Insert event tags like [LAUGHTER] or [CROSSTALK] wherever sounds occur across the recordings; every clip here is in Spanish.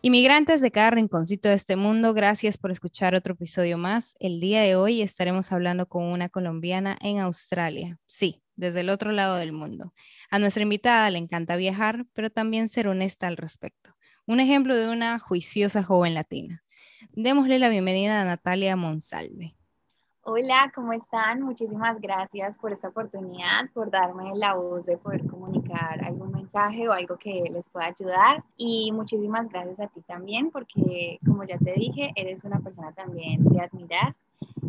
Inmigrantes de cada rinconcito de este mundo, gracias por escuchar otro episodio más. El día de hoy estaremos hablando con una colombiana en Australia. Sí, desde el otro lado del mundo. A nuestra invitada le encanta viajar, pero también ser honesta al respecto. Un ejemplo de una juiciosa joven latina. Démosle la bienvenida a Natalia Monsalve. Hola, ¿cómo están? Muchísimas gracias por esta oportunidad, por darme la voz de poder comunicar algún mensaje o algo que les pueda ayudar. Y muchísimas gracias a ti también, porque como ya te dije, eres una persona también de admirar.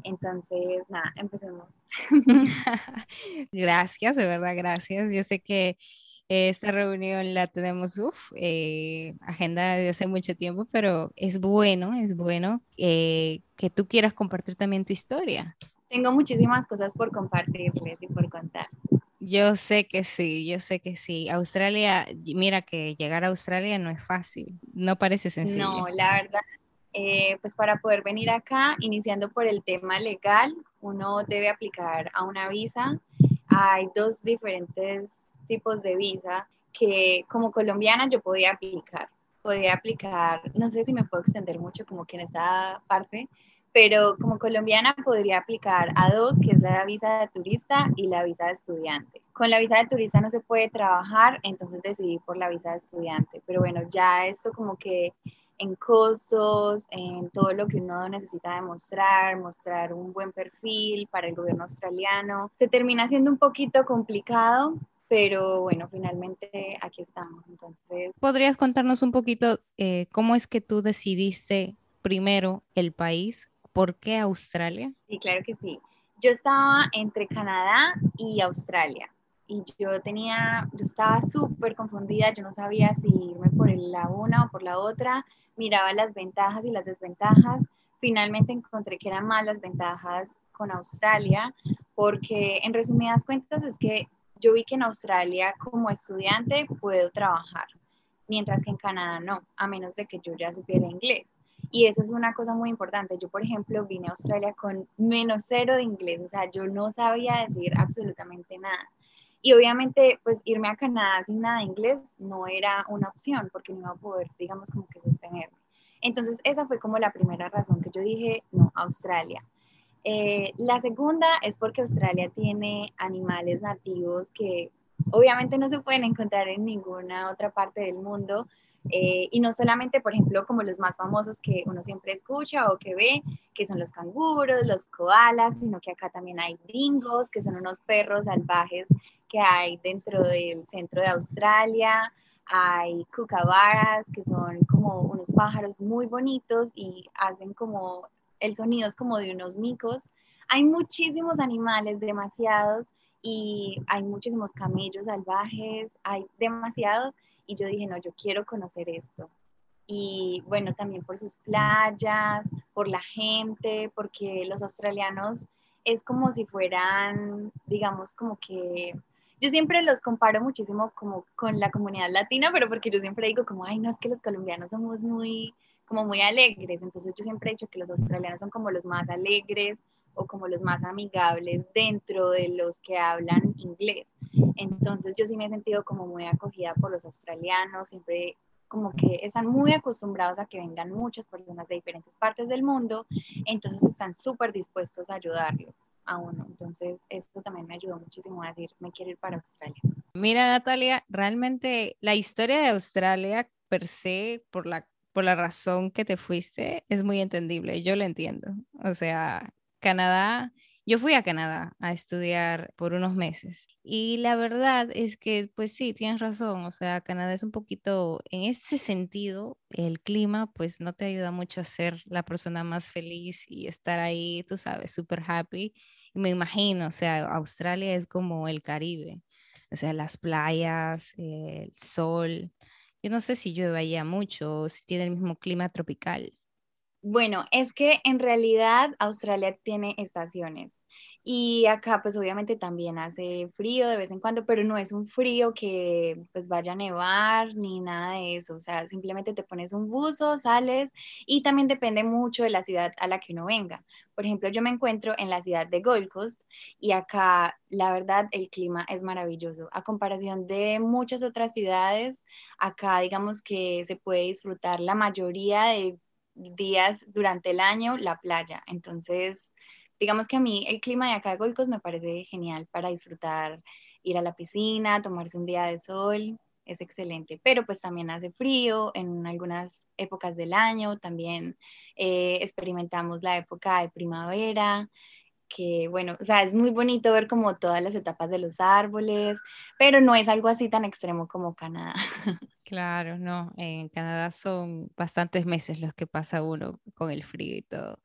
Entonces, nada, empecemos. [LAUGHS] gracias, de verdad, gracias. Yo sé que esta reunión la tenemos, uf, eh, agenda de hace mucho tiempo, pero es bueno, es bueno eh, que tú quieras compartir también tu historia. Tengo muchísimas cosas por compartirles y por contar. Yo sé que sí, yo sé que sí. Australia, mira que llegar a Australia no es fácil, no parece sencillo. No, la verdad, eh, pues para poder venir acá, iniciando por el tema legal, uno debe aplicar a una visa. Hay dos diferentes tipos de visa que como colombiana yo podía aplicar. Podía aplicar, no sé si me puedo extender mucho como que en esta parte, pero como colombiana podría aplicar a dos, que es la visa de turista y la visa de estudiante. Con la visa de turista no se puede trabajar, entonces decidí por la visa de estudiante. Pero bueno, ya esto como que en costos, en todo lo que uno necesita demostrar, mostrar un buen perfil para el gobierno australiano, se termina siendo un poquito complicado, pero bueno, finalmente aquí estamos. Entonces, ¿podrías contarnos un poquito eh, cómo es que tú decidiste primero el país? ¿Por qué Australia? Sí, claro que sí. Yo estaba entre Canadá y Australia y yo tenía, yo estaba súper confundida, yo no sabía si irme por la una o por la otra, miraba las ventajas y las desventajas. Finalmente encontré que eran más las ventajas con Australia, porque en resumidas cuentas es que yo vi que en Australia como estudiante puedo trabajar, mientras que en Canadá no, a menos de que yo ya supiera inglés. Y eso es una cosa muy importante. Yo, por ejemplo, vine a Australia con menos cero de inglés, o sea, yo no sabía decir absolutamente nada. Y obviamente, pues irme a Canadá sin nada de inglés no era una opción porque no iba a poder, digamos, como que sostenerme. Entonces, esa fue como la primera razón que yo dije, no, Australia. Eh, la segunda es porque Australia tiene animales nativos que obviamente no se pueden encontrar en ninguna otra parte del mundo. Eh, y no solamente, por ejemplo, como los más famosos que uno siempre escucha o que ve, que son los canguros, los koalas, sino que acá también hay dingos, que son unos perros salvajes que hay dentro del centro de Australia. Hay cucabaras, que son como unos pájaros muy bonitos y hacen como el sonido es como de unos micos. Hay muchísimos animales, demasiados, y hay muchísimos camellos salvajes, hay demasiados, y yo dije, no, yo quiero conocer esto. Y bueno, también por sus playas, por la gente, porque los australianos es como si fueran, digamos, como que yo siempre los comparo muchísimo como con la comunidad latina, pero porque yo siempre digo como, ay, no, es que los colombianos somos muy, como muy alegres. Entonces yo siempre he dicho que los australianos son como los más alegres o como los más amigables dentro de los que hablan inglés. Entonces yo sí me he sentido como muy acogida por los australianos, siempre como que están muy acostumbrados a que vengan muchas personas de diferentes partes del mundo, entonces están súper dispuestos a ayudarlo a uno. Entonces esto también me ayudó muchísimo a decir, me quiero ir para Australia. Mira, Natalia, realmente la historia de Australia per se, por la por la razón que te fuiste es muy entendible, yo lo entiendo. O sea, Canadá, Yo fui a Canadá a estudiar por unos meses y la verdad es que, pues sí, tienes razón, o sea, Canadá es un poquito, en ese sentido, el clima pues no te ayuda mucho a ser la persona más feliz y estar ahí, tú sabes, súper happy. Y me imagino, o sea, Australia es como el Caribe, o sea, las playas, el sol. Yo no sé si llueve allá mucho o si tiene el mismo clima tropical. Bueno, es que en realidad Australia tiene estaciones y acá pues obviamente también hace frío de vez en cuando, pero no es un frío que pues vaya a nevar ni nada de eso, o sea, simplemente te pones un buzo, sales y también depende mucho de la ciudad a la que uno venga. Por ejemplo, yo me encuentro en la ciudad de Gold Coast y acá la verdad el clima es maravilloso. A comparación de muchas otras ciudades, acá digamos que se puede disfrutar la mayoría de días durante el año la playa. Entonces, digamos que a mí el clima de acá de Golcos me parece genial para disfrutar, ir a la piscina, tomarse un día de sol, es excelente, pero pues también hace frío en algunas épocas del año, también eh, experimentamos la época de primavera, que bueno, o sea, es muy bonito ver como todas las etapas de los árboles, pero no es algo así tan extremo como Canadá. [LAUGHS] Claro, no, en Canadá son bastantes meses los que pasa uno con el frío y todo.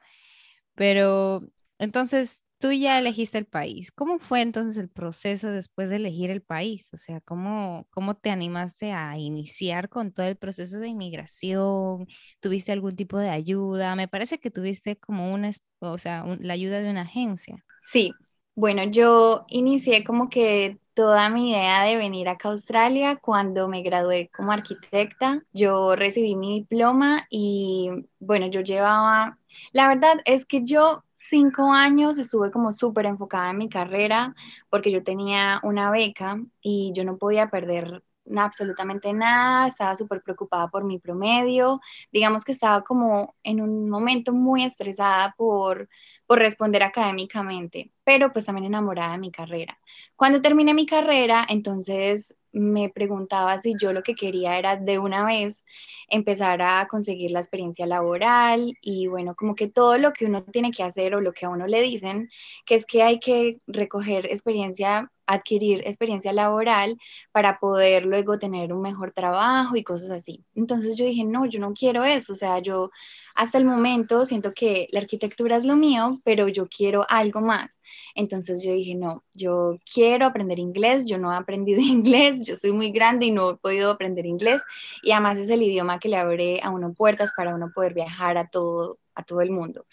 Pero entonces, tú ya elegiste el país. ¿Cómo fue entonces el proceso después de elegir el país? O sea, ¿cómo, cómo te animaste a iniciar con todo el proceso de inmigración? ¿Tuviste algún tipo de ayuda? Me parece que tuviste como una, o sea, la ayuda de una agencia. Sí, bueno, yo inicié como que toda mi idea de venir acá a Australia cuando me gradué como arquitecta. Yo recibí mi diploma y bueno, yo llevaba, la verdad es que yo cinco años estuve como súper enfocada en mi carrera porque yo tenía una beca y yo no podía perder absolutamente nada, estaba súper preocupada por mi promedio, digamos que estaba como en un momento muy estresada por, por responder académicamente, pero pues también enamorada de mi carrera. Cuando terminé mi carrera, entonces me preguntaba si yo lo que quería era de una vez empezar a conseguir la experiencia laboral y bueno, como que todo lo que uno tiene que hacer o lo que a uno le dicen, que es que hay que recoger experiencia adquirir experiencia laboral para poder luego tener un mejor trabajo y cosas así. Entonces yo dije, no, yo no quiero eso, o sea, yo hasta el momento siento que la arquitectura es lo mío, pero yo quiero algo más. Entonces yo dije, no, yo quiero aprender inglés, yo no he aprendido [LAUGHS] inglés, yo soy muy grande y no he podido aprender inglés y además es el idioma que le abre a uno puertas para uno poder viajar a todo, a todo el mundo.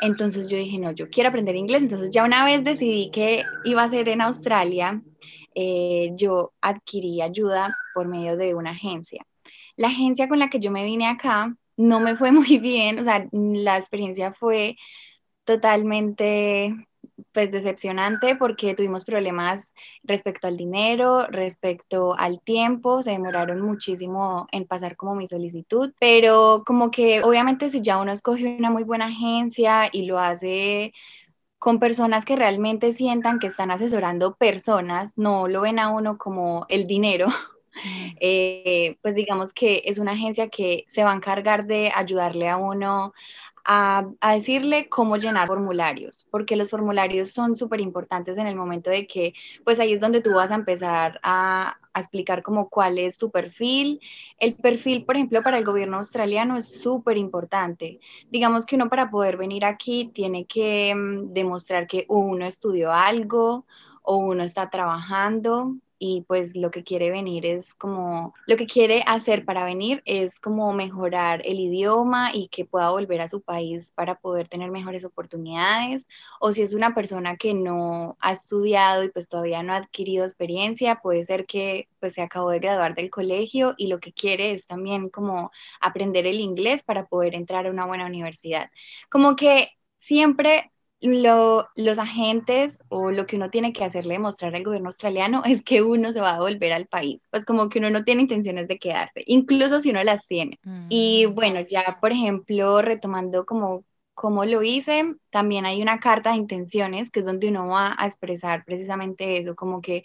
Entonces yo dije, no, yo quiero aprender inglés. Entonces ya una vez decidí que iba a ser en Australia, eh, yo adquirí ayuda por medio de una agencia. La agencia con la que yo me vine acá no me fue [LAUGHS] muy bien, o sea, la experiencia fue totalmente pues decepcionante porque tuvimos problemas respecto al dinero, respecto al tiempo, se demoraron muchísimo en pasar como mi solicitud, pero como que obviamente si ya uno escoge una muy buena agencia y lo hace con personas que realmente sientan que están asesorando personas, no lo ven a uno como el dinero, eh, pues digamos que es una agencia que se va a encargar de ayudarle a uno a, decirle cómo llenar formularios, porque los formularios son súper importantes en el momento de que, pues ahí es donde tú vas a empezar a, explicar como cuál es tu perfil. El perfil, por ejemplo, para el gobierno australiano es súper importante. Digamos que uno para poder venir aquí tiene que mm, demostrar que uno estudió algo o uno está trabajando y pues lo que quiere venir es como, lo que quiere hacer para venir es como mejorar el idioma y que pueda volver a su país para poder tener mejores oportunidades. O si es una persona que no ha estudiado y pues todavía no ha adquirido experiencia, puede ser que pues se acabó de graduar del colegio y lo que quiere es también como aprender el inglés para poder entrar a una buena universidad. Como que siempre los agentes o lo que uno tiene que hacerle demostrar al gobierno australiano [LAUGHS] es que uno se va a volver al país, pues como que uno no tiene intenciones de quedarse, incluso si uno las tiene. Y mm. bueno, ya por ejemplo, retomando como cómo lo hice, también hay una carta de intenciones que es donde uno va a expresar precisamente eso, como que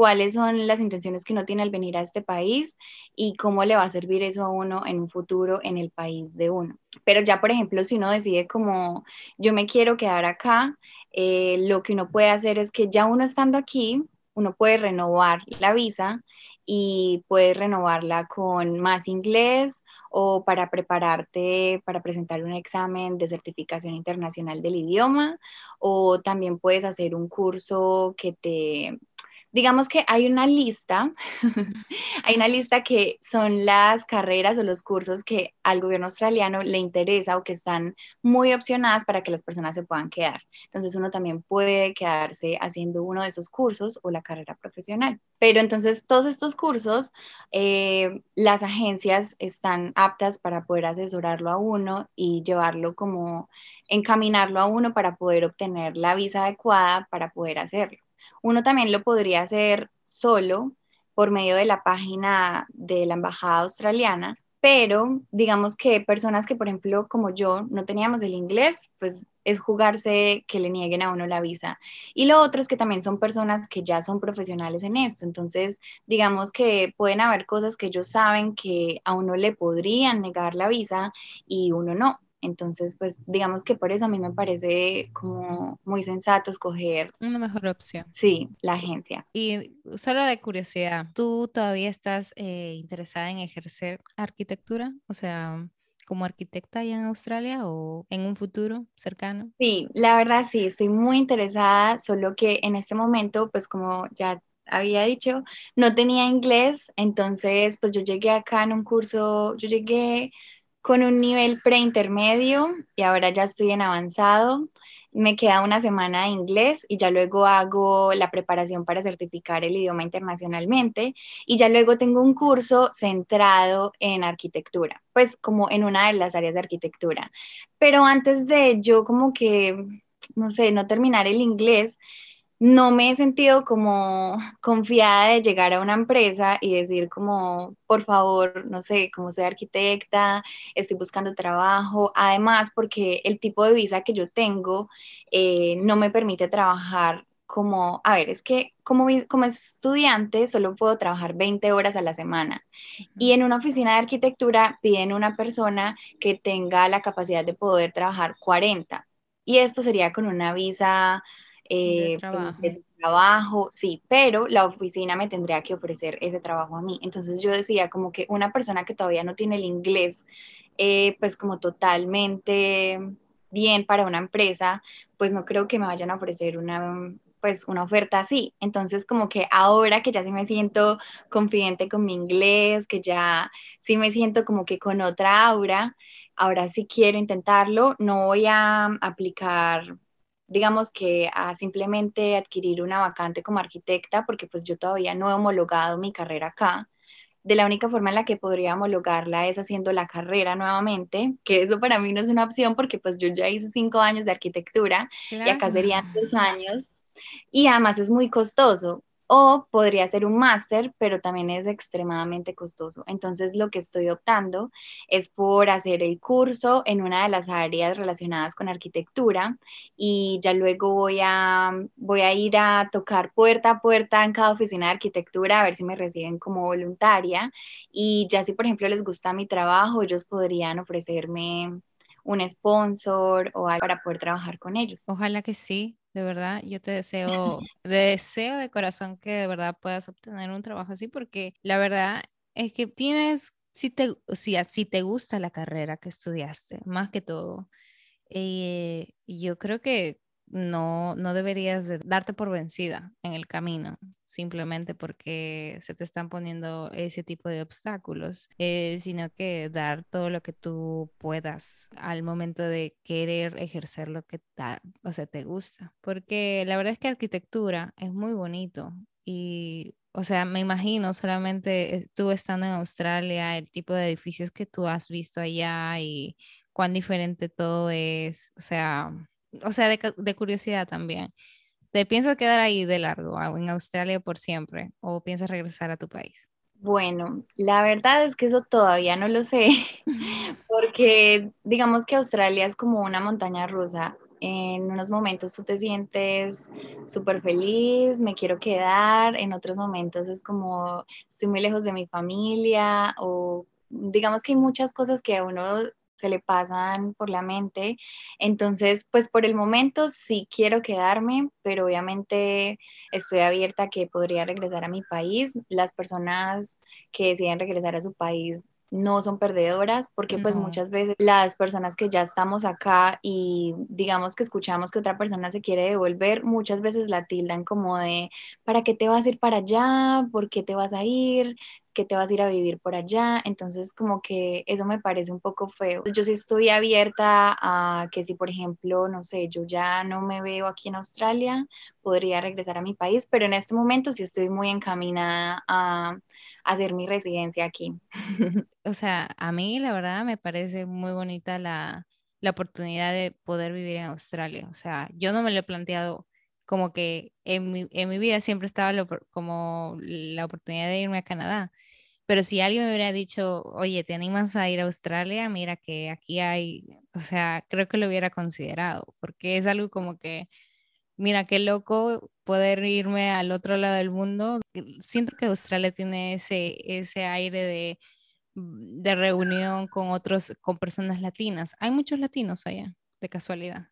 cuáles son las intenciones que uno tiene al venir a este país y cómo le va a servir eso a uno en un futuro en el país de uno. Pero ya, por ejemplo, si uno decide como yo me quiero quedar acá, eh, lo que uno puede hacer es que ya uno estando aquí, uno puede renovar la visa y puedes renovarla con más inglés o para prepararte para presentar un examen de certificación internacional del idioma o también puedes hacer un curso que te digamos que hay una lista, [LAUGHS] hay una lista que son las carreras o los cursos que al gobierno australiano le interesa o que están muy opcionadas para que las personas se puedan quedar. Entonces uno también puede quedarse haciendo uno de esos cursos o la carrera profesional. Pero entonces todos estos cursos, eh, las agencias están aptas para poder asesorarlo a uno y llevarlo como encaminarlo a uno para poder obtener la visa adecuada para poder hacerlo. Uno también lo podría hacer solo por medio de la página de la Embajada Australiana, pero digamos que personas que, por ejemplo, como yo, no teníamos el inglés, pues es jugarse que le nieguen a uno la visa. Y lo otro es que también son personas que ya son profesionales en esto, entonces digamos que pueden haber cosas que ellos saben que a uno le podrían negar la visa y uno no. Entonces, pues digamos que por eso a mí me parece como muy sensato escoger. Una mejor opción. Sí, la agencia. Y solo de curiosidad, ¿tú todavía estás eh, interesada en ejercer arquitectura? O sea, como arquitecta allá en Australia o en un futuro cercano? Sí, la verdad sí, estoy muy interesada, solo que en este momento, pues como ya había dicho, no tenía inglés, entonces pues yo llegué acá en un curso, yo llegué con un nivel preintermedio y ahora ya estoy en avanzado. Me queda una semana de inglés y ya luego hago la preparación para certificar el idioma internacionalmente y ya luego tengo un curso centrado en arquitectura, pues como en una de las áreas de arquitectura. Pero antes de yo como que, no sé, no terminar el inglés, no me he sentido como [LAUGHS] confiada de llegar a una empresa y decir como, por favor, no sé, como soy arquitecta, estoy buscando trabajo. Además, porque el tipo de visa que yo tengo eh, no me permite trabajar como, a ver, es que como, como estudiante solo puedo trabajar 20 horas a la semana. Y en una oficina de arquitectura piden una persona que tenga la capacidad de poder trabajar 40 y esto sería con una visa de, eh, trabajo. de trabajo, sí, pero la oficina me tendría que ofrecer ese trabajo a mí. Entonces yo decía como que una persona que todavía no tiene el inglés, eh, pues como totalmente bien para una empresa, pues no creo que me vayan a ofrecer una pues una oferta así. Entonces, como que ahora que ya sí me siento confidente con mi inglés, que ya sí me siento como que con otra aura, ahora sí quiero intentarlo, no voy a aplicar digamos que a simplemente adquirir una vacante como arquitecta, porque pues yo todavía no he homologado mi carrera acá. De la única forma en la que podría homologarla es haciendo la carrera nuevamente, que eso para mí no es una opción porque pues yo ya hice cinco años de arquitectura y acá serían dos años. Y además es muy costoso o podría ser un máster, pero también es extremadamente costoso. Entonces lo que estoy optando es por hacer el curso en una de las áreas relacionadas con arquitectura y ya luego voy a, voy a ir a tocar puerta a puerta en cada oficina de arquitectura a ver si me reciben como voluntaria y ya si por ejemplo les gusta mi trabajo, ellos podrían ofrecerme un sponsor o algo para poder trabajar con ellos. Ojalá que sí, de verdad, yo te [LAUGHS] deseo, deseo de corazón que de verdad puedas obtener un trabajo así, porque la verdad es que tienes, si te, o sea, si te gusta la carrera que estudiaste, más que todo, eh, yo creo que no, no deberías de darte por vencida en el camino, simplemente porque se te están poniendo ese tipo de obstáculos, eh, sino que dar todo lo que tú puedas al momento de querer ejercer lo que ta- o sea, te gusta. Porque la verdad es que arquitectura es muy bonito y... O sea, me imagino solamente eh, tú estando en Australia, el tipo de edificios que tú has visto allá y cuán diferente todo es. O sea, o sea, de, de curiosidad también. ¿Te piensas quedar ahí de largo en Australia por siempre o piensas regresar a tu país? Bueno, la verdad es que eso todavía no lo sé, [LAUGHS] [LAUGHS] porque digamos que Australia es como una montaña rusa. En unos momentos tú te sientes súper feliz, me quiero quedar, en otros momentos es como estoy muy lejos de mi familia o digamos que hay muchas cosas que a uno se le pasan por la mente. Entonces, pues por el momento sí quiero quedarme, pero obviamente estoy abierta a que podría regresar a mi país. Las personas que deciden regresar a su país no son perdedoras, porque pues muchas veces las personas que ya estamos acá y digamos que escuchamos que otra persona se quiere devolver, muchas veces la tildan como de, ¿para qué te vas a ir para allá? ¿Por qué te vas a ir? ¿Qué te vas a ir a vivir por allá? Entonces como que eso me parece un poco feo. Yo sí estoy abierta a que si por ejemplo, no sé, yo ya no me veo aquí en Australia, podría regresar a mi país, pero en este momento sí estoy muy encaminada a hacer mi residencia aquí. [LAUGHS] O sea, a mí la verdad me parece muy bonita la, la oportunidad de poder vivir en Australia. O sea, yo no me lo he planteado como que en mi, en mi vida siempre estaba como la oportunidad de irme a Canadá. Pero si alguien me hubiera dicho, oye, ¿te animas a ir a Australia? Mira que aquí hay, o sea, creo que lo hubiera considerado, porque es algo como que mira, qué loco poder irme al otro lado del mundo. Siento que Australia tiene ese, ese aire de, de reunión con otros, con personas latinas. Hay muchos latinos allá, de casualidad.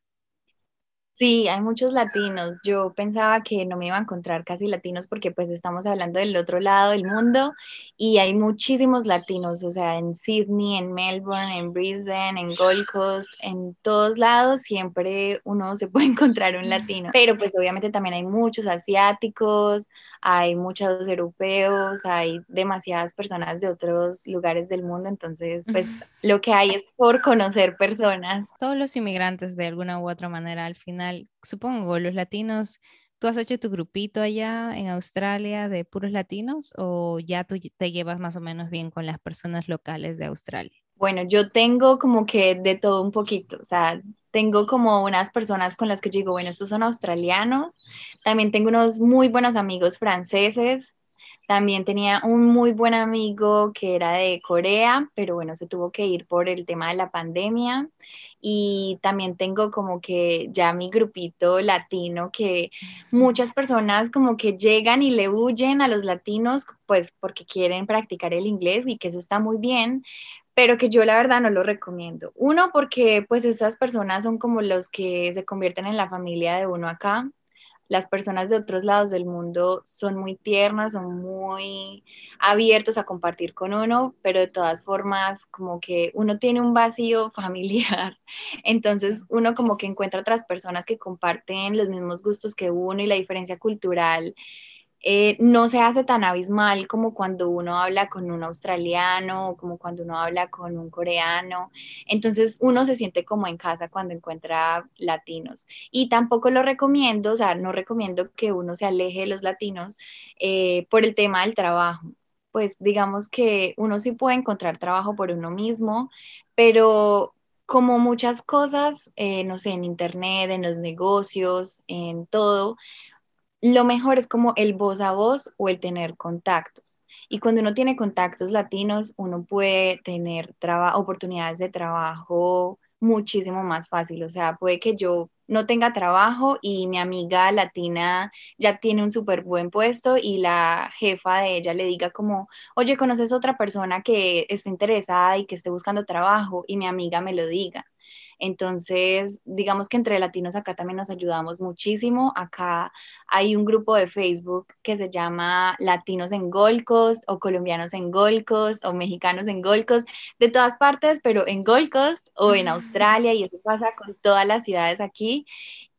Sí, hay muchos latinos. Yo pensaba que no me iba a encontrar casi latinos porque pues estamos hablando del otro lado del mundo y hay muchísimos latinos, o sea, en Sydney, en Melbourne, en Brisbane, en Gold Coast, en todos lados siempre uno se puede [LAUGHS] encontrar un latino. Pero pues obviamente también hay muchos asiáticos, hay muchos europeos, hay demasiadas personas de otros lugares del mundo, entonces pues lo que hay es por conocer personas. Todos los inmigrantes de alguna u otra manera al final supongo, los latinos, ¿tú has hecho tu grupito allá en Australia de puros latinos o ya tú te llevas más o menos bien con las personas locales de Australia? Bueno, yo tengo como que de todo un poquito, o sea, tengo como unas personas con las que digo, bueno, estos son australianos, también tengo unos muy buenos amigos franceses, también tenía un muy buen amigo que era de Corea, pero bueno, se tuvo que ir por el tema de la pandemia. Y también tengo como que ya mi grupito latino que muchas personas como que llegan y le huyen a los latinos pues porque quieren practicar el inglés y que eso está muy bien, pero que yo la verdad no lo recomiendo. Uno, porque pues esas personas son como los que se convierten en la familia de uno acá las personas de otros lados del mundo son muy tiernas, son muy abiertos a compartir con uno, pero de todas formas como que uno tiene un vacío [LAUGHS] familiar, entonces uno como que encuentra otras personas que comparten los mismos gustos que uno y la diferencia cultural eh, no se hace tan abismal como cuando uno habla con un australiano o como cuando uno habla con un coreano. Entonces uno se siente como en casa cuando encuentra latinos. Y tampoco lo recomiendo, o sea, no recomiendo que uno se aleje de los latinos eh, por el tema del trabajo. Pues digamos que uno sí puede encontrar trabajo por uno mismo, pero como muchas cosas, eh, no sé, en internet, en los negocios, en todo, lo mejor es como el voz a voz o el tener contactos. Y cuando uno tiene contactos latinos, uno puede tener oportunidades de trabajo muchísimo más fácil. O sea, puede que yo no tenga trabajo y mi amiga latina ya tiene un súper buen puesto y la jefa de ella le diga como, oye, ¿conoces otra persona que esté interesada y que esté buscando trabajo? Y mi amiga me lo diga. Entonces, digamos que entre latinos acá también nos ayudamos muchísimo. Acá hay un grupo de Facebook que se llama Latinos en Gold Coast o colombianos en Gold Coast o mexicanos en Gold Coast, de todas partes, pero en Gold Coast o en Australia y eso pasa con todas las ciudades aquí.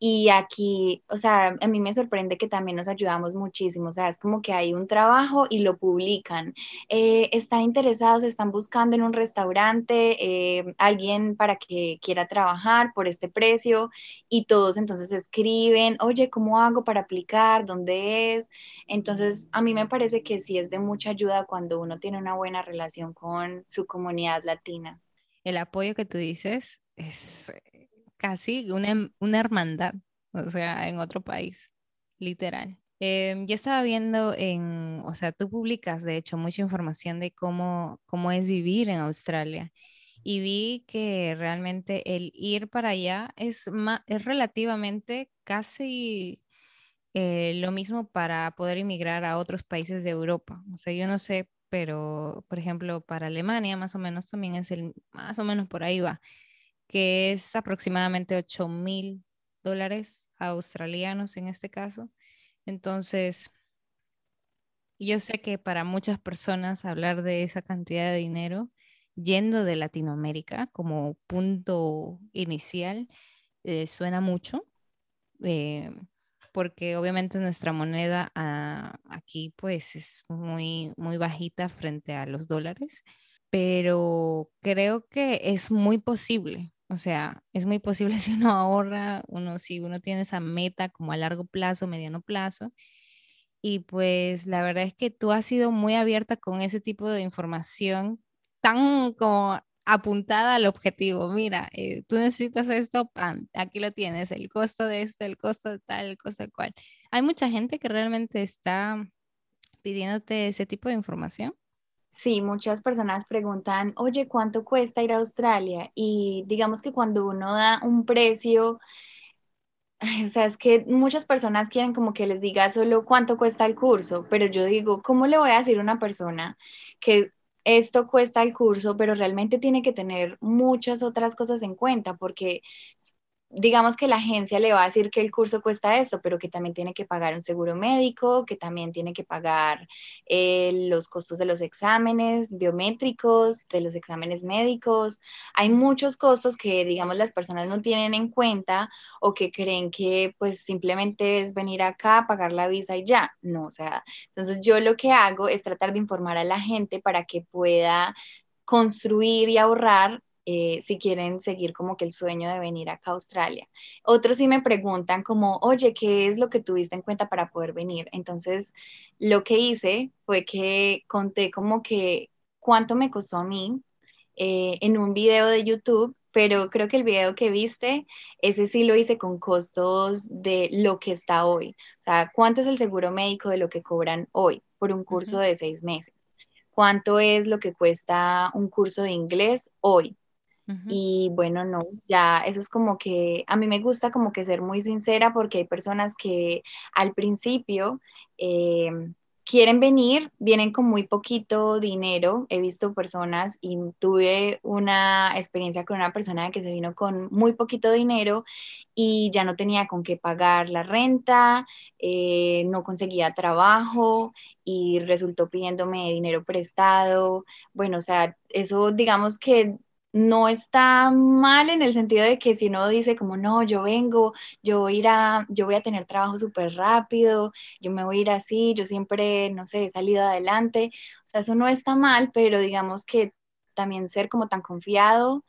Y aquí, o sea, a mí me sorprende que también nos ayudamos muchísimo, o sea, es como que hay un trabajo y lo publican. Eh, están interesados, están buscando en un restaurante eh, alguien para que quiera trabajar por este precio y todos entonces escriben, oye, ¿cómo hago para aplicar? ¿Dónde es? Entonces, a mí me parece que sí es de mucha ayuda cuando uno tiene una buena relación con su comunidad latina. El apoyo que tú dices es casi una, una hermandad, o sea, en otro país, literal. Eh, yo estaba viendo en, o sea, tú publicas de hecho mucha información de cómo, cómo es vivir en Australia y vi que realmente el ir para allá es, es relativamente casi eh, lo mismo para poder emigrar a otros países de Europa. O sea, yo no sé pero por ejemplo para Alemania más o menos también es el, más o menos por ahí va, que es aproximadamente 8 mil dólares australianos en este caso. Entonces, yo sé que para muchas personas hablar de esa cantidad de dinero yendo de Latinoamérica como punto inicial eh, suena mucho, eh, porque obviamente nuestra moneda ah, aquí pues es muy, muy bajita frente a los dólares, pero creo que es muy posible. O sea, es muy posible [LAUGHS] si uno ahorra, uno, si uno tiene esa meta como a largo plazo, mediano plazo, y pues la verdad es que tú has sido muy abierta con ese tipo de información tan como apuntada al objetivo. Mira, eh, tú necesitas esto, pan, aquí lo tienes, el costo de esto, el costo de tal, el costo de cual. Hay mucha gente que realmente está pidiéndote ese tipo de información. Sí, muchas personas preguntan, oye, ¿cuánto cuesta ir a Australia? Y digamos que cuando uno da un precio, o sea, es que muchas personas quieren como que les diga solo cuánto cuesta el curso, pero yo digo, ¿cómo le voy a decir a una persona que esto cuesta el curso, pero realmente tiene que tener muchas otras cosas en cuenta? Porque digamos que la agencia le va a decir que el curso cuesta eso, pero que también tiene que pagar un seguro médico, que también tiene que pagar eh, los costos de los exámenes biométricos, de los exámenes médicos. Hay muchos costos que, digamos, las personas no tienen en cuenta o que creen que pues simplemente es venir acá, pagar la visa y ya. No, o sea, entonces yo lo que hago es tratar de informar a la gente para que pueda construir y ahorrar eh, si quieren seguir como que el sueño de venir acá a Australia. Otros sí me preguntan como, oye, ¿qué es lo que tuviste en cuenta para poder venir? Entonces, lo que hice fue que conté como que cuánto me costó a mí eh, en un video de YouTube pero creo que el video que viste, ese sí lo hice con costos de lo que está hoy. O sea, ¿cuánto es el seguro médico de lo que cobran hoy por un curso de seis meses? ¿Cuánto es lo que cuesta un curso de inglés hoy? Y bueno, no, ya eso es como que a mí me gusta como que ser muy sincera porque hay personas que al principio em, quieren venir, vienen con muy poquito dinero. He visto personas y tuve una experiencia con una persona que se vino con muy poquito dinero y ya no tenía con qué pagar la renta, eh, no conseguía trabajo y resultó pidiéndome dinero prestado. Bueno, o sea, eso digamos que no está mal en el sentido de que si uno dice como no, yo vengo, yo voy a ir a, yo voy a tener trabajo súper rápido, yo me voy a ir así, yo siempre, no sé, he salido adelante, o sea, eso no está mal, pero digamos que también ser como tan confiado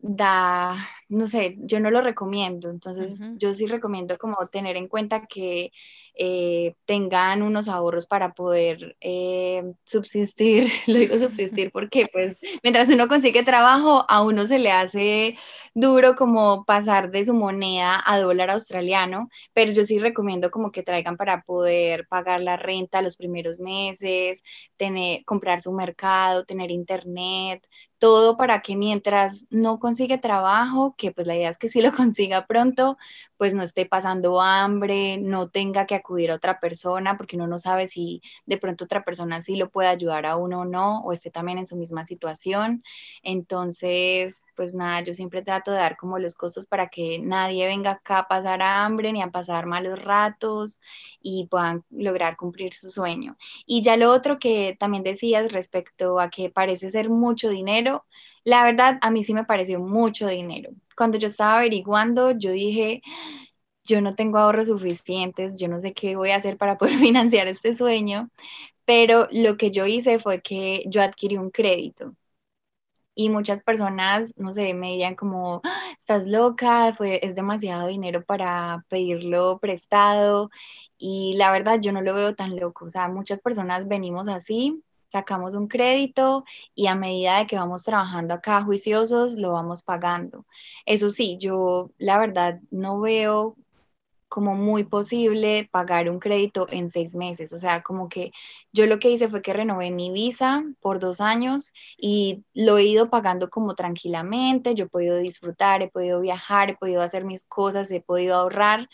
da, no sé, yo no lo recomiendo, entonces yo sí recomiendo como tener en cuenta que eh, tengan unos ahorros para poder eh, subsistir, [LAUGHS] lo digo subsistir porque pues mientras uno consigue trabajo, a uno se le hace duro como pasar de su moneda a dólar australiano, pero yo sí recomiendo como que traigan para poder pagar la renta los primeros meses, tener, comprar su mercado, tener internet, todo para que mientras no consigue trabajo, que pues la idea es que si lo [LAUGHS] consiga pronto, pues no esté pasando hambre, no tenga que acudir a otra persona, porque uno no sabe si de pronto otra persona sí lo puede ayudar a uno o no, o esté también en su misma situación. Entonces, pues nada, yo siempre trato de dar como los costos para que nadie venga acá a pasar hambre ni a pasar malos ratos y puedan lograr cumplir su sueño. Y ya lo otro que también decías respecto a que parece ser mucho dinero, la verdad, a mí sí me pareció mucho dinero. Cuando yo estaba averiguando, yo dije, yo no tengo ahorros suficientes, yo no sé qué voy a hacer para poder [LAUGHS] financiar este sueño, pero lo que yo hice fue que yo adquirí un crédito. Y muchas personas, no sé, me dirían como, estás loca, es demasiado dinero para pedirlo prestado. Y la verdad, yo no lo veo tan loco. O sea, muchas personas venimos así sacamos un crédito y a medida de que vamos trabajando acá juiciosos, lo vamos pagando. Eso sí, yo la verdad no veo como muy posible pagar un crédito en seis meses. O sea, como que yo lo que hice fue que renové mi visa por dos años y lo he ido pagando como tranquilamente. Yo he podido disfrutar, he podido viajar, he podido hacer mis cosas, he podido ahorrar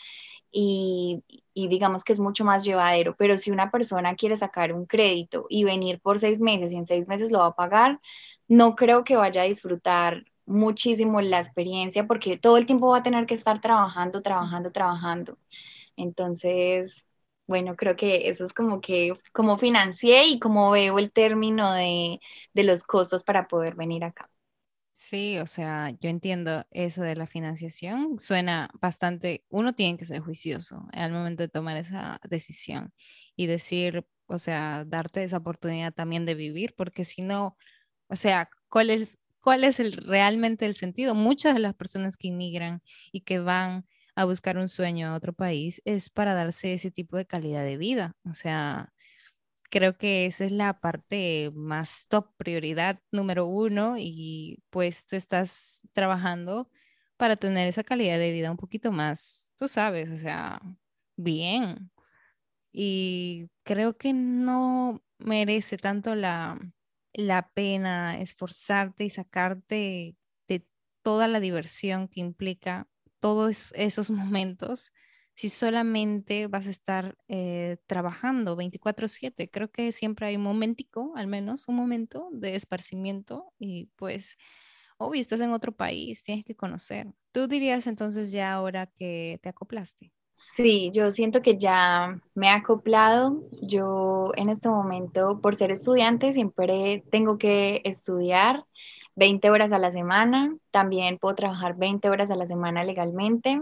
y, digamos que es mucho más llevadero. Pero si una persona quiere sacar un crédito y venir por seis meses y en seis meses lo va a pagar, no creo que vaya a disfrutar muchísimo la experiencia porque todo el tiempo va a tener que estar trabajando, trabajando, trabajando. Entonces, bueno, creo que eso es como que, como financié y como veo el término de, de los costos para poder venir acá. Sí, o sea, yo entiendo eso de la financiación. Suena bastante, uno tiene que ser juicioso al momento de tomar esa decisión y decir, o sea, darte esa oportunidad también de vivir, porque si no, o sea, ¿cuál es, cuál es el, realmente el sentido? Muchas de las personas que inmigran y que van a buscar un sueño a otro país es para darse ese tipo de calidad de vida. O sea, creo que esa es la parte más top, prioridad número uno y pues tú estás trabajando para tener esa calidad de vida un poquito más, tú sabes, o sea, bien. Y creo que no merece tanto la, la pena esforzarte y sacarte de toda la diversión que implica todos esos momentos si solamente vas a estar eh, trabajando 24/7. Creo que siempre hay un momentico, al menos un momento de esparcimiento y pues, obvio, estás en otro país, tienes que conocer. ¿Tú dirías entonces ya ahora que te acoplaste? Sí, yo siento que ya me he acoplado. Yo en este momento, por ser estudiante, siempre tengo que estudiar 20 horas a la semana. También puedo trabajar 20 horas a la semana legalmente.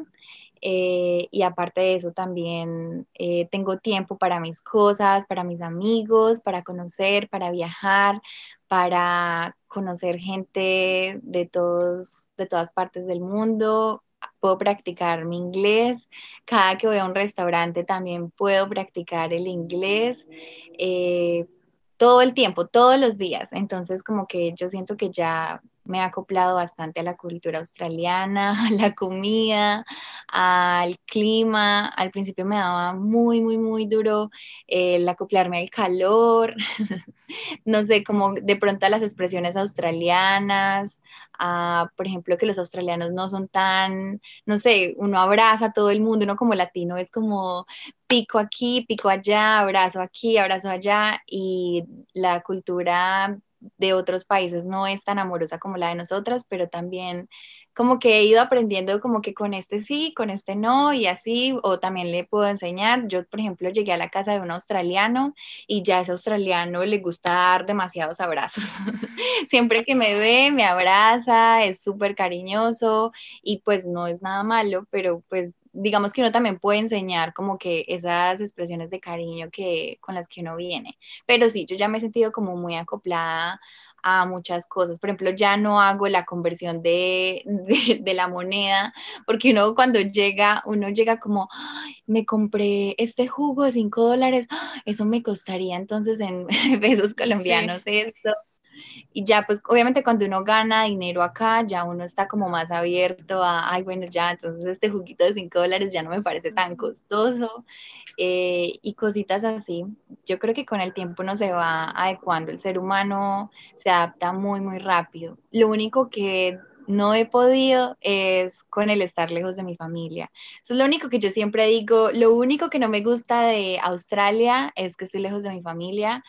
Eh, y aparte de eso también eh, tengo tiempo para mis cosas, para mis amigos, para conocer, para viajar, para conocer gente de, todos, de todas partes del mundo. Puedo practicar mi inglés. Cada que voy a un restaurante también puedo practicar el inglés. Eh, todo el tiempo, todos los días. Entonces, como que yo siento que ya me he acoplado bastante a la cultura australiana, [LAUGHS] a la comida, al clima. Al principio me daba muy, muy, muy duro el acoplarme al calor, [LAUGHS] no sé, como de pronto a las expresiones australianas, por ejemplo, que los australianos no son tan, no sé, uno abraza a todo el mundo, uno como latino es como pico aquí, pico allá, abrazo aquí, abrazo allá, y la cultura de otros países no es tan amorosa como la de nosotras, pero también como que he ido aprendiendo como que con este sí, con este no y así, o también le puedo enseñar. Yo, por ejemplo, llegué a la casa de un australiano y ya ese australiano le gusta dar demasiados abrazos. [LAUGHS] Siempre que me ve, me abraza, es súper cariñoso y pues no es nada malo, pero pues digamos que uno también puede enseñar como que esas expresiones de cariño que con las que uno viene. Pero sí, yo ya me he sentido como muy acoplada a muchas cosas. Por ejemplo, ya no hago la conversión de, [LAUGHS] de, la moneda, porque uno cuando llega, uno llega como, me compré este jugo de 5 dólares, eso me costaría entonces en [LAUGHS] pesos colombianos esto y ya, pues obviamente cuando uno gana dinero acá, ya uno está como más abierto a, ay, bueno, ya, entonces este juguito de 5 dólares ya no me parece tan costoso eh, y cositas así. Yo creo que con el tiempo no se va adecuando, el ser humano se adapta muy, muy rápido. Lo único que no he podido es con el estar lejos de mi familia. Eso es lo único que yo siempre digo. Lo único que no me gusta de Australia es que estoy lejos de mi familia,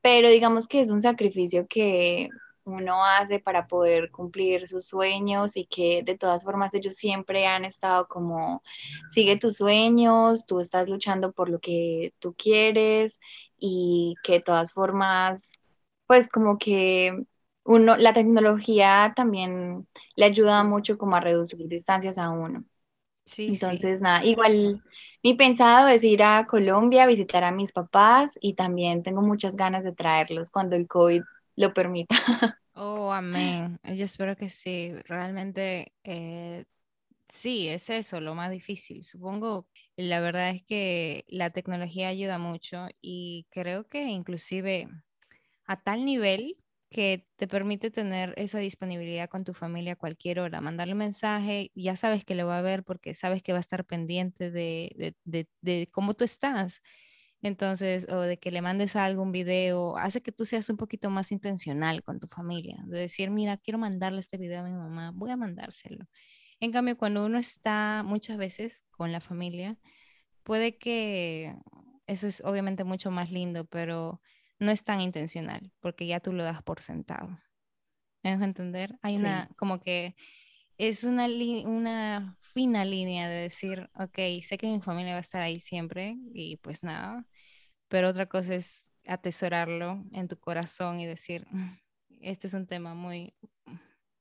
pero digamos que es un sacrificio que uno hace para poder cumplir sus sueños y que de todas formas ellos siempre han estado como, sigue tus sueños, tú estás luchando por lo que tú quieres y que de todas formas, pues como que uno, la tecnología también le ayuda mucho como a reducir distancias a uno. Entonces, nada, igual mi pensado es ir a Colombia a visitar a mis papás y también tengo muchas ganas de traerlos cuando el COVID lo permita. [LAUGHS] Oh, amén. Yo espero que sí. Realmente, eh, sí, es eso lo más difícil. Supongo, la verdad es que la tecnología ayuda mucho y creo que inclusive a tal nivel que te permite tener esa disponibilidad con tu familia a cualquier hora, mandarle un mensaje, ya sabes que lo va a ver porque sabes que va a estar pendiente de, de, cómo tú estás. Entonces, o de que le mandes algún video, hace que tú seas un poquito más intencional con tu familia, de decir, mira, quiero mandarle este video a mi mamá, voy a mandárselo. En cambio, cuando uno está muchas veces con la familia, puede que eso es obviamente mucho más lindo, pero no es tan intencional, porque ya tú lo das por sentado. ¿Me dejo entender? Hay una, como que es una, una fina línea de decir, ok, sé que mi familia va a estar ahí siempre y pues nada, pero otra cosa es atesorarlo en tu corazón y decir, mm, este es un tema muy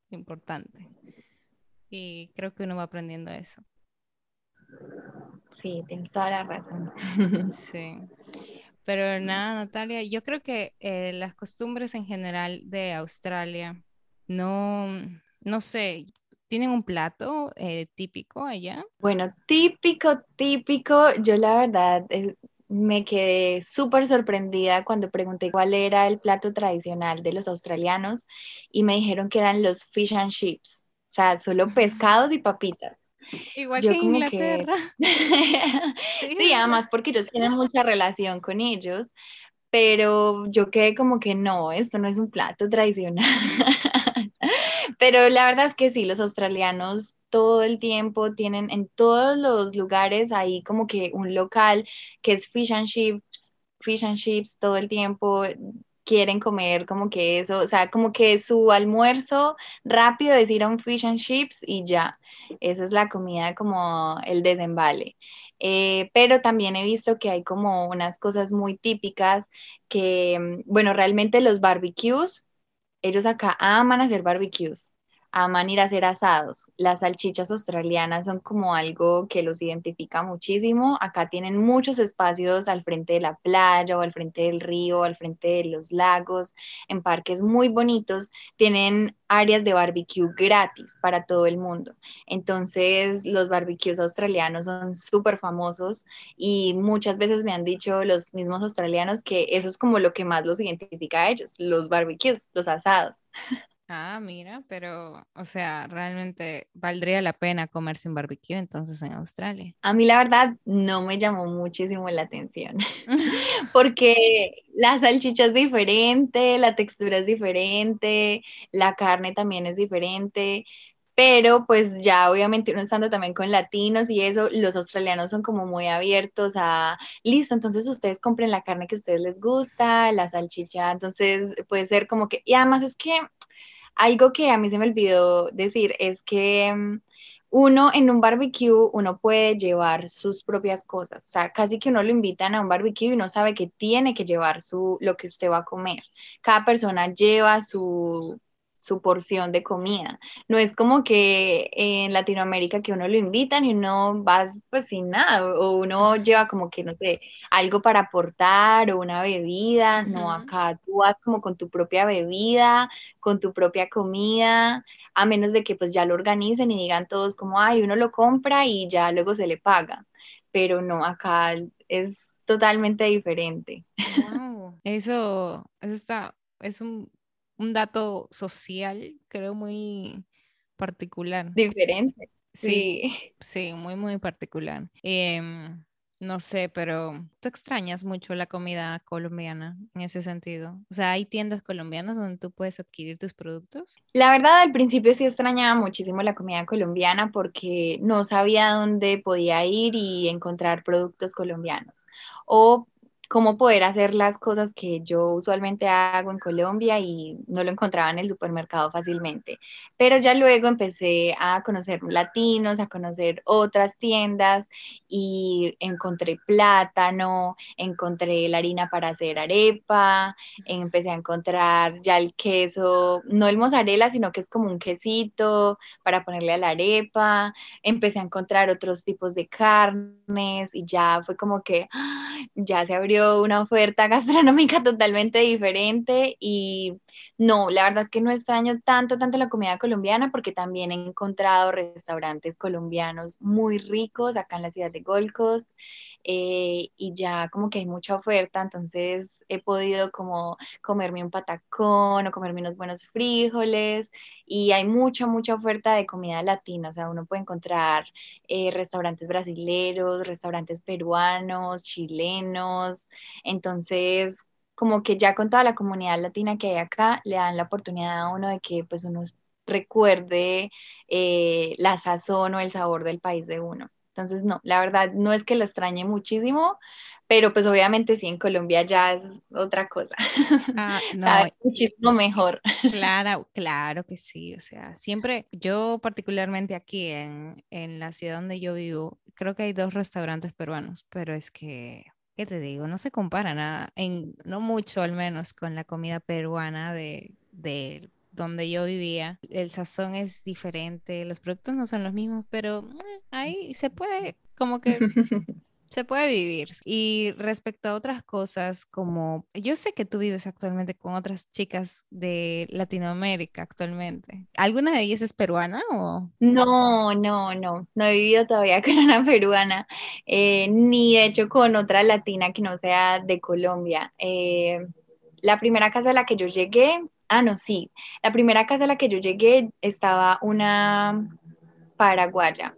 importante. Y creo que uno va aprendiendo eso. Sí, tienes toda la razón. Sí. Pero nada, Natalia, yo creo que eh, las costumbres en general de Australia no, no sé, ¿tienen un plato eh, típico allá? Bueno, típico, típico, yo la verdad eh, me quedé súper sorprendida cuando pregunté cuál era el plato tradicional de los australianos y me dijeron que eran los fish and chips, o sea, solo [LAUGHS] pescados y papitas. Igual que Inglaterra. [LAUGHS] sí, además porque ellos tienen mucha relación con ellos, pero yo quedé como que no, esto no es un plato tradicional. [LAUGHS] pero la verdad es que sí, los australianos todo el tiempo tienen en todos los lugares ahí como que un local que es fish and chips, fish and chips todo el tiempo quieren comer como que eso, o sea, como que su almuerzo rápido es ir a un fish and chips y ya, esa es la comida como el desembale. Eh, pero también he visto que hay como unas cosas muy típicas que, mm, bueno, realmente los barbecues, ellos acá aman hacer barbecues aman ir a hacer asados. Las salchichas australianas son como algo que los identifica muchísimo. Acá tienen muchos espacios al frente de la playa o al frente del río, al frente de los lagos, en parques muy bonitos. Tienen áreas de barbecue gratis para todo el mundo. Entonces, los barbecues australianos son súper famosos y muchas veces me han dicho los mismos australianos que eso es como lo que más los identifica a ellos, los barbecues, los asados. [LAUGHS] Ah, mira, pero, o sea, realmente valdría la pena comerse un barbecue entonces en Australia. A mí la verdad no me llamó muchísimo la atención, [LAUGHS] [LAUGHS] porque la salchicha es diferente, la textura es diferente, la carne también es diferente, pero pues ya obviamente uno estando también con latinos y eso, los australianos son como muy abiertos a, listo, entonces ustedes compren la carne que a ustedes les gusta, la salchicha, entonces puede ser como que, y además es que algo que a mí se me olvidó decir es que mm, uno en un barbecue, uno puede llevar sus propias cosas. O sea, casi que uno lo invitan a un barbecue y uno sabe que tiene que llevar su, lo que usted va a comer. Cada persona lleva su, su porción de comida. No es como que en Latinoamérica que uno lo invitan y uno va pues sin nada, o uno lleva como que, no sé, algo para aportar o una bebida. No, acá tú vas como con tu propia bebida, con tu propia comida, a menos de que pues ya lo organicen y digan todos como, ay, uno lo compra y ya luego se le paga. Pero no, acá es totalmente diferente. Eso, eso está, es un un dato social, creo, muy particular. Diferente. Sí, sí, muy, muy particular. Em, no sé, pero tú extrañas mucho la comida colombiana en ese sentido. O sea, ¿hay tiendas colombianas donde tú puedes adquirir tus productos? La verdad, al principio sí extrañaba muchísimo la comida colombiana porque no sabía dónde podía ir y encontrar productos colombianos. O cómo poder hacer las cosas que yo usualmente hago en Colombia y no lo encontraba en el supermercado fácilmente. Pero ya luego empecé a conocer latinos, a conocer otras tiendas y encontré plátano, encontré la harina para hacer arepa, empecé a encontrar ya el queso, no el mozzarella, sino que es como un quesito para ponerle a la arepa, empecé a encontrar otros tipos de carnes y ya fue como que ¡ah! ya se abrió una oferta [LAUGHS] gastronómica totalmente diferente y no, la verdad es que no extraño tanto, tanto la comida colombiana porque también he encontrado restaurantes colombianos muy ricos acá en la ciudad de Gold Coast eh, y ya como que hay mucha oferta, entonces he podido como comerme un patacón o comerme unos buenos frijoles y hay mucha, mucha oferta de comida latina, o sea, uno puede encontrar eh, restaurantes brasileños, restaurantes peruanos, chilenos, entonces como que ya con toda la comunidad latina que hay acá, le dan la oportunidad a uno de que pues uno recuerde eh, la sazón o el sabor del país de uno. Entonces, no, la verdad no es que lo extrañe muchísimo, pero pues obviamente sí en Colombia ya es otra cosa. Ah, [LAUGHS] no. muchísimo mejor. Claro, claro que sí, o sea, siempre, yo particularmente aquí en, en la ciudad donde yo vivo, creo que hay dos restaurantes peruanos, pero es que ¿qué te digo? No se compara nada, en, no mucho al menos, con la comida peruana de, de donde yo vivía. El sazón es diferente, los productos no son los mismos, pero eh, ahí se puede como que [LAUGHS] se puede vivir. Y respecto a otras cosas, como yo sé que tú vives actualmente con otras chicas de Latinoamérica actualmente. ¿Alguna de ellas es peruana o? No, no, no. No he vivido todavía [LAUGHS] con una peruana, eh, ni de hecho con otra latina que no sea de Colombia. Eh, la primera casa a la que yo llegué, ah, no, sí. La primera casa a la que yo llegué estaba una paraguaya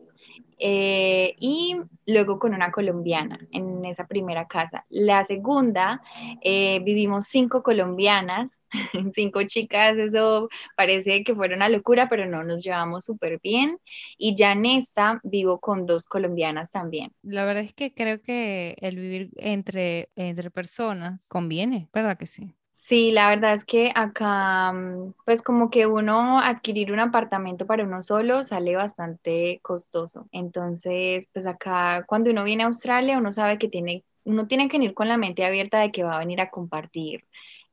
eh, y luego con una colombiana en esa primera casa. La segunda, eh, vivimos cinco colombianas, [LAUGHS] cinco chicas, eso parece que fue una locura, pero no, nos llevamos súper bien. Y ya en esta vivo con dos colombianas también. La verdad es que creo que el vivir entre, entre personas conviene, ¿verdad que sí? Sí, la verdad es que acá, mm, pues como que uno adquirir un apartamento para uno solo sale bastante costoso. Entonces, pues acá cuando uno viene a Australia, uno sabe que tiene, uno tiene que ir con la mente abierta de que va a venir a compartir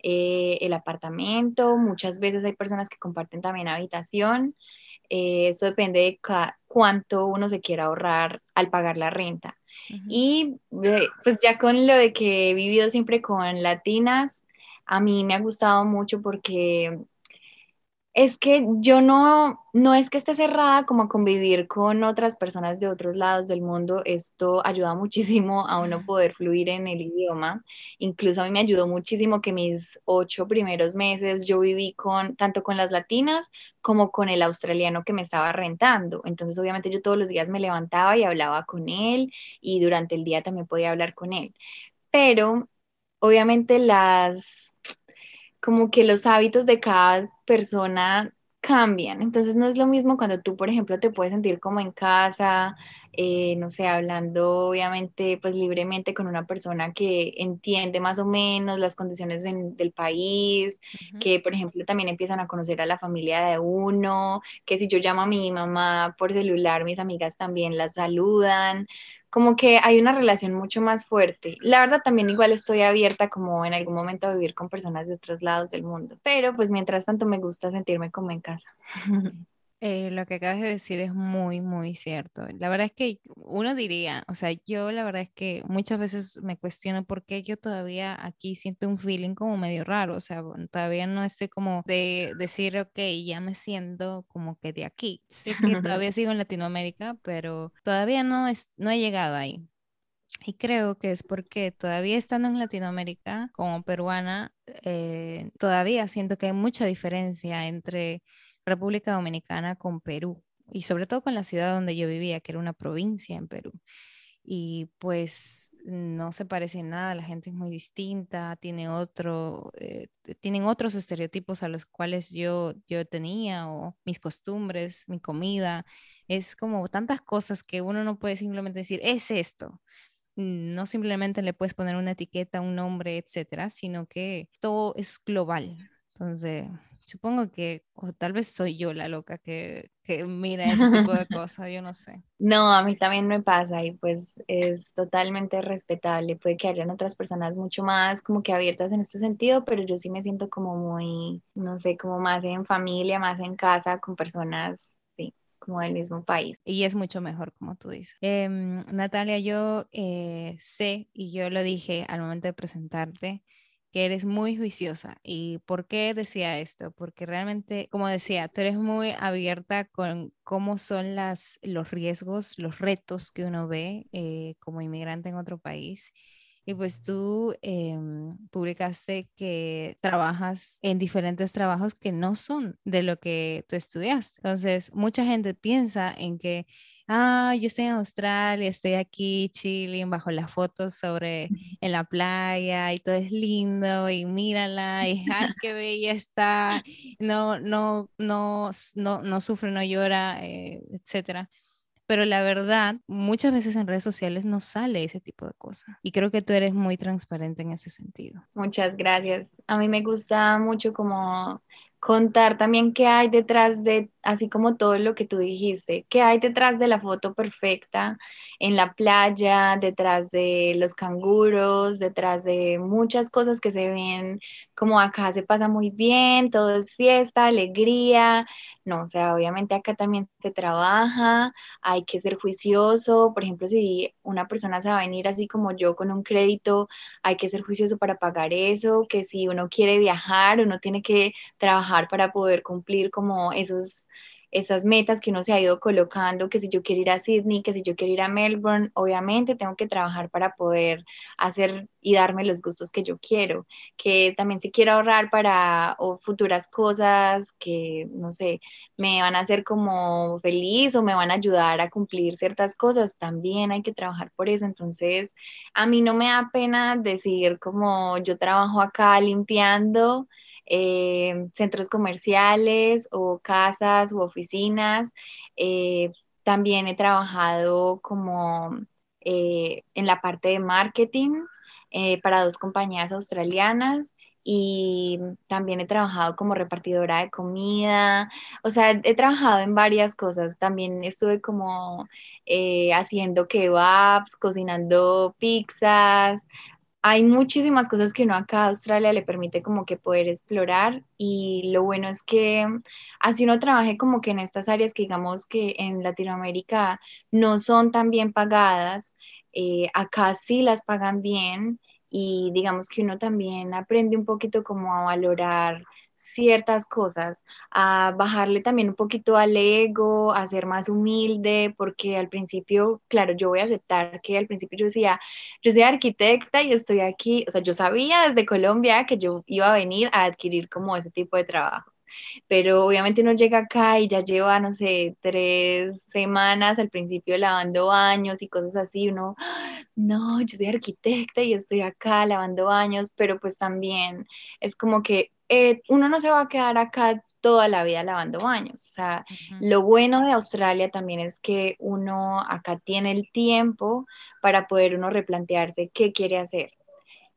eh, el apartamento. Muchas veces hay personas que comparten también habitación. Eh, eso depende de cuánto uno se quiera ahorrar al pagar la renta. Y pues ya con lo de que he vivido siempre con latinas, a mí me ha gustado mucho porque es que yo no, no es que esté cerrada como convivir con otras personas de otros lados del mundo, esto ayuda [LAUGHS] muchísimo a uno poder fluir en el idioma, incluso a mí me ayudó muchísimo que mis ocho primeros meses yo viví con, tanto con las latinas como con el australiano que me estaba rentando, entonces obviamente yo todos los días me levantaba y hablaba con él y durante el día también podía hablar con él, pero obviamente las como que los hábitos de cada persona cambian. Entonces no es lo mismo cuando tú, por ejemplo, te puedes sentir como en casa, eh, no sé, hablando obviamente pues libremente con una persona que entiende más o menos las condiciones del país, que por ejemplo también empiezan a conocer a la familia de uno, que si yo llamo a mi mamá por celular, mis amigas también la saludan como que hay una relación mucho más fuerte. La verdad también igual estoy abierta como en algún momento a vivir con personas de otros lados del mundo, pero pues mientras tanto me gusta sentirme como en casa. [LAUGHS] Eh, lo que acabas de decir es muy, muy cierto. La verdad es que uno diría, o sea, yo la verdad es que muchas veces me cuestiono por qué yo todavía aquí siento un feeling como medio raro, o sea, todavía no estoy como de decir, ok, ya me siento como que de aquí. Que [LAUGHS] todavía sigo en Latinoamérica, pero todavía no, es, no he llegado ahí. Y creo que es porque todavía estando en Latinoamérica como peruana, eh, todavía siento que hay mucha diferencia entre República Dominicana con Perú y sobre todo con la ciudad donde yo vivía, que era una provincia en Perú. Y pues no se parece en nada, la gente es muy distinta, tiene otro, eh, tienen otros estereotipos a los cuales yo, yo tenía, o mis costumbres, mi comida. Es como tantas cosas que uno no puede simplemente decir, es esto. No simplemente le puedes poner una etiqueta, un nombre, etcétera, sino que todo es global. Entonces, Supongo que, o tal vez soy yo la loca que, que mira ese tipo de [LAUGHS] cosas, yo no sé. No, a mí también me pasa y pues es totalmente respetable. Puede que hayan otras personas mucho más como que abiertas en este sentido, pero yo sí me siento como muy, no sé, como más en familia, más en casa con personas sí, como del mismo país. Y es mucho mejor, como tú dices. Em, Natalia, yo eh, sé, y yo lo dije al momento de presentarte, que eres muy juiciosa. ¿Y por qué decía esto? Porque realmente, como decía, tú eres muy abierta con cómo son las, los riesgos, los retos que uno ve eh, como inmigrante en otro país. Y pues tú em, publicaste que trabajas en diferentes trabajos que no son de lo que tú estudiaste. Entonces, mucha gente piensa en que ah, yo estoy en Australia, estoy aquí chilling bajo las fotos sobre en la playa y todo es lindo y mírala y [LAUGHS] ay, qué bella está, no, no, no, no, no sufre, no llora, eh, etcétera. pero la verdad, muchas veces en redes sociales no sale ese tipo de cosas. Y creo que tú eres muy transparente en ese sentido. Muchas gracias. A mí me gusta mucho como contar también qué hay detrás de, así como todo lo que tú dijiste, qué hay detrás de la foto perfecta en la playa, detrás de los canguros, detrás de muchas cosas que se ven como acá se pasa muy bien, todo es fiesta, alegría, no, o sea, obviamente acá también se trabaja, hay que ser juicioso, por ejemplo, si una persona se va a venir así como yo con un crédito, hay que ser juicioso para pagar eso, que si uno quiere viajar, uno tiene que trabajar para poder cumplir como esos esas metas que uno se ha ido colocando, que si yo quiero ir a Sydney, que si yo quiero ir a Melbourne, obviamente tengo que trabajar para poder hacer y darme los gustos que yo quiero, que también si quiero ahorrar para futuras cosas que, no sé, me van a hacer como feliz o me van a ayudar a cumplir ciertas cosas, también hay que trabajar por eso. Entonces, a mí no me da pena decir como yo trabajo acá limpiando eh, centros comerciales o casas u oficinas. Eh, también he trabajado como eh, en la parte de marketing para dos compañías australianas y también he trabajado como repartidora de comida, o sea, he trabajado en varias cosas, también estuve como haciendo kebabs, cocinando pizzas, hay muchísimas cosas que uno acá a Australia le permite como que poder explorar y lo bueno es que así uno trabaje como que en estas áreas que digamos que en Latinoamérica no son tan bien pagadas, eh, acá sí las pagan bien y digamos que uno también aprende un poquito como a valorar ciertas cosas, a bajarle también un poquito al ego, a ser más humilde, porque al principio, claro, yo voy a aceptar que al principio yo decía, yo soy arquitecta y estoy aquí, o sea, yo sabía desde Colombia que yo iba a venir a adquirir como ese tipo de trabajos pero obviamente uno llega acá y ya lleva, no sé, tres semanas al principio lavando baños y cosas así, uno, no, yo soy arquitecta y estoy acá lavando baños, pero pues también es como que eh, uno no se va a quedar acá toda la vida lavando baños. O sea, lo bueno de Australia también es que uno acá tiene el tiempo para poder uno replantearse qué quiere hacer,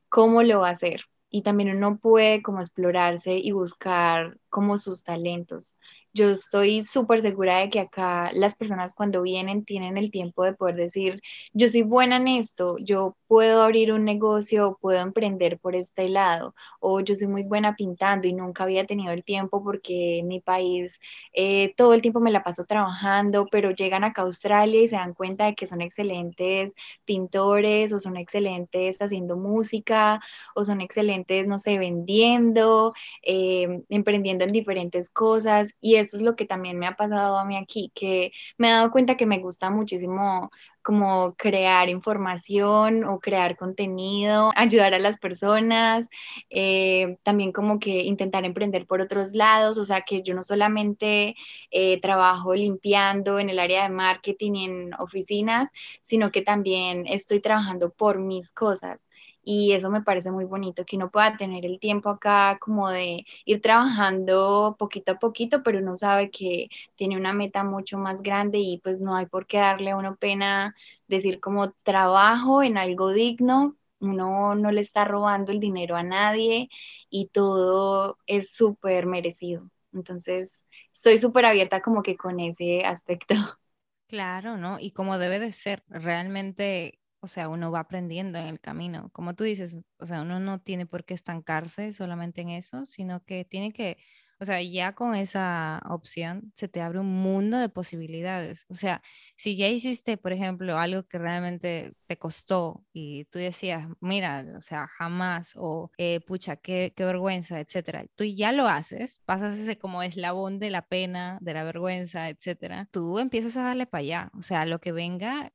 cómo lo va a hacer. Y también uno puede como explorarse y buscar como sus talentos. Yo estoy súper segura de que acá las personas cuando vienen tienen el tiempo de poder decir, yo soy buena en esto, yo puedo abrir un negocio, puedo emprender por este lado, o yo soy muy buena pintando y nunca había tenido el tiempo porque mi país eh, todo el tiempo me la paso trabajando, pero llegan acá a Australia y se dan cuenta de que son excelentes pintores o son excelentes haciendo música o son excelentes, no sé, vendiendo, eh, emprendiendo en diferentes cosas y eso es lo que también me ha pasado a mí aquí, que me he dado cuenta que me gusta muchísimo como crear información o crear contenido, ayudar a las personas, eh, también como que intentar emprender por otros lados, o sea que yo no solamente eh, trabajo limpiando en el área de marketing y en oficinas, sino que también estoy trabajando por mis cosas y eso me parece muy bonito, que uno pueda tener el tiempo acá como de ir trabajando poquito a poquito, pero uno sabe que tiene una meta mucho más grande y pues no hay por qué darle a uno pena decir como trabajo en algo digno, uno no le está robando el dinero a nadie y todo es súper merecido. Entonces, estoy súper abierta como que con ese aspecto. Claro, ¿no? Y como debe de ser, realmente o sea, uno va aprendiendo en el camino. Como tú dices, o sea, uno no tiene por qué estancarse solamente en eso, sino que tiene que, o sea, ya con esa opción se te abre un mundo de posibilidades. O sea, si ya hiciste, por ejemplo, algo que realmente te costó y tú decías, mira, o sea, jamás, o eh, pucha, qué, qué vergüenza, etcétera, tú ya lo haces, pasas ese como eslabón de la pena, de la vergüenza, etcétera, tú empiezas a darle para allá. O sea, lo que venga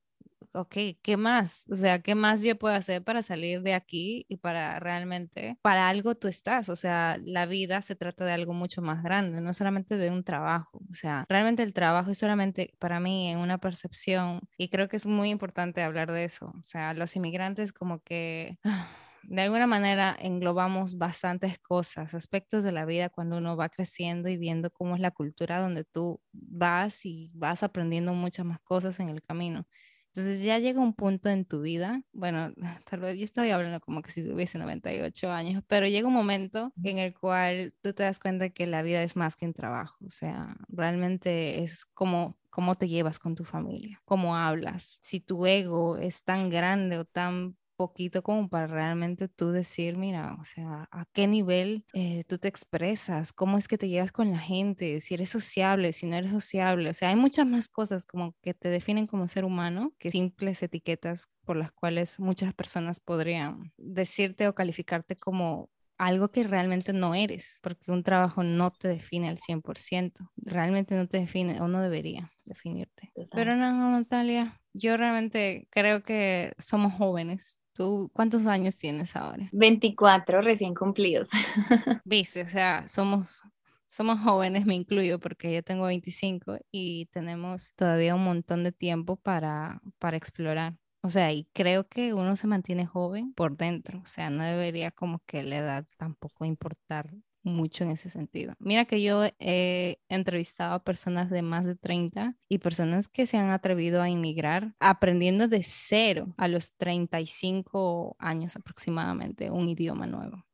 ok, ¿qué más? O sea, ¿qué más yo puedo hacer para salir de aquí y para realmente, para algo tú estás? O sea, la vida se trata de algo mucho más grande, no solamente de un trabajo. O sea, realmente el trabajo es solamente para mí en una percepción y creo que es muy importante hablar de eso. O sea, los inmigrantes como que... [SIGHS] de alguna manera englobamos bastantes cosas, aspectos de la vida cuando uno va creciendo y viendo cómo es la cultura donde tú vas y vas aprendiendo muchas más cosas en el camino. Entonces ya llega un punto en tu vida, bueno, [LAUGHS] tal vez yo estoy hablando como que si tuviese 98 años, pero llega un momento en el cual tú te das cuenta que la vida es más que un trabajo, o sea, realmente es como cómo te llevas con tu familia, cómo hablas, si tu ego es tan grande o tan poquito como para realmente tú decir, mira, o sea, a qué nivel eh, tú te expresas, cómo es que te llevas con la gente, si eres sociable, si no eres sociable, o sea, hay muchas más cosas como que te definen como ser humano que simples etiquetas por las cuales muchas personas podrían decirte o calificarte como algo que realmente no eres, porque un trabajo no te define al 100%, realmente no te define o no debería definirte. Pero no, Natalia, yo realmente creo que somos jóvenes ¿Tú cuántos años tienes ahora? 24 recién cumplidos. [LAUGHS] Viste, o sea, somos, somos jóvenes, me incluyo, porque yo tengo 25 y tenemos todavía un montón de tiempo para, para explorar. O sea, y creo que uno se mantiene joven por dentro, o sea, no debería como que la edad tampoco importar mucho en ese sentido. Mira que yo he entrevistado a personas de más de 30 y personas que se han atrevido a inmigrar aprendiendo de cero a los 35 años aproximadamente un idioma nuevo.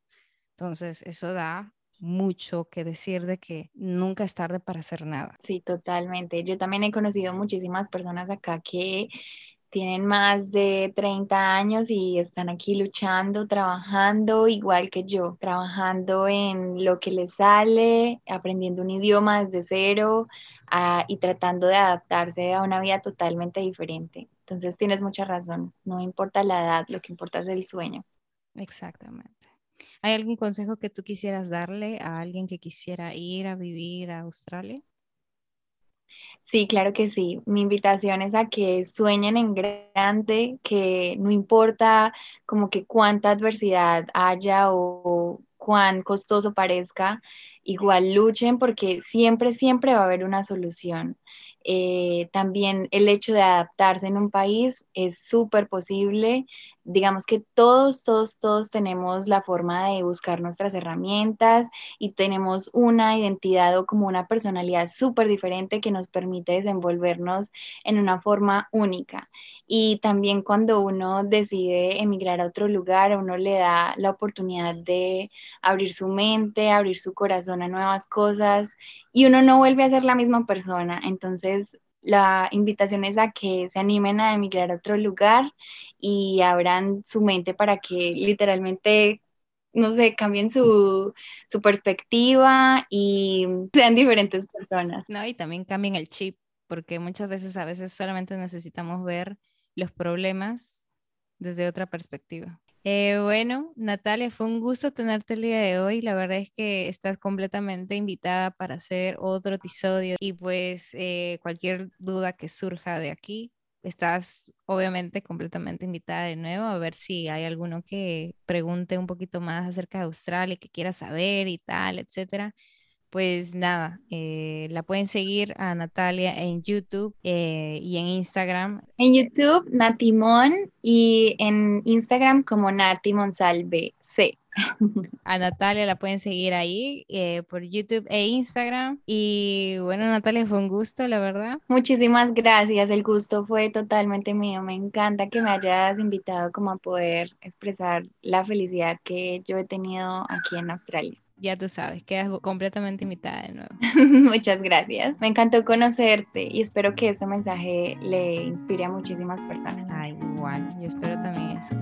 Entonces, eso da mucho que decir de que nunca es tarde para hacer nada. Sí, totalmente. Yo también he conocido muchísimas personas acá que tienen más de 30 años y están aquí luchando, trabajando igual que yo, trabajando en lo que les sale, aprendiendo un idioma desde cero ah, y tratando de adaptarse a una vida totalmente diferente. Entonces tienes mucha razón, no importa la edad, lo que importa es el sueño. Exactamente. ¿Hay algún consejo que tú quisieras darle a alguien que quisiera ir a vivir a Australia? Sí, claro que sí. Mi invitación es a que sueñen en grande, que no importa como que cuánta adversidad haya o, cuán costoso parezca, igual luchen porque siempre, siempre va a haber una solución. Eh, también el hecho de adaptarse en un país es súper posible digamos que todos, todos, todos tenemos la forma de buscar nuestras herramientas y tenemos una identidad o como una personalidad súper diferente que nos permite desenvolvernos en una forma única. Y también cuando uno decide emigrar a otro lugar, uno le da la oportunidad de abrir su mente, abrir su corazón a nuevas cosas y uno no vuelve a ser la misma persona. Entonces, la invitación es a que se animen a emigrar a otro lugar y abran su mente para que literalmente, no sé, cambien su, su perspectiva y sean diferentes personas. No, y también cambien el chip, porque muchas veces, a veces solamente necesitamos ver los problemas desde otra perspectiva. Eh, bueno, Natalia, fue un gusto tenerte el día de hoy. La verdad es que estás completamente invitada para hacer otro episodio y pues eh, cualquier duda que surja de aquí, estás obviamente completamente invitada de nuevo a ver si hay alguno que pregunte un poquito más acerca de Australia, que quiera saber y tal, etcétera pues nada, eh, la pueden seguir a Natalia en YouTube eh, y en Instagram. En YouTube, Natimon y en Instagram como Natimonsalve C. [LAUGHS] A Natalia la pueden seguir ahí eh, por YouTube e Instagram. Y bueno, Natalia, fue un gusto, la verdad. Muchísimas gracias, el gusto fue totalmente mío. Me encanta que me hayas invitado como a poder expresar la felicidad que yo he tenido aquí en Australia ya tú sabes, quedas completamente invitada de nuevo. [LAUGHS] Muchas gracias. Me encantó conocerte y espero que este mensaje le inspire a muchísimas personas. Ay, igual, yo espero también eso.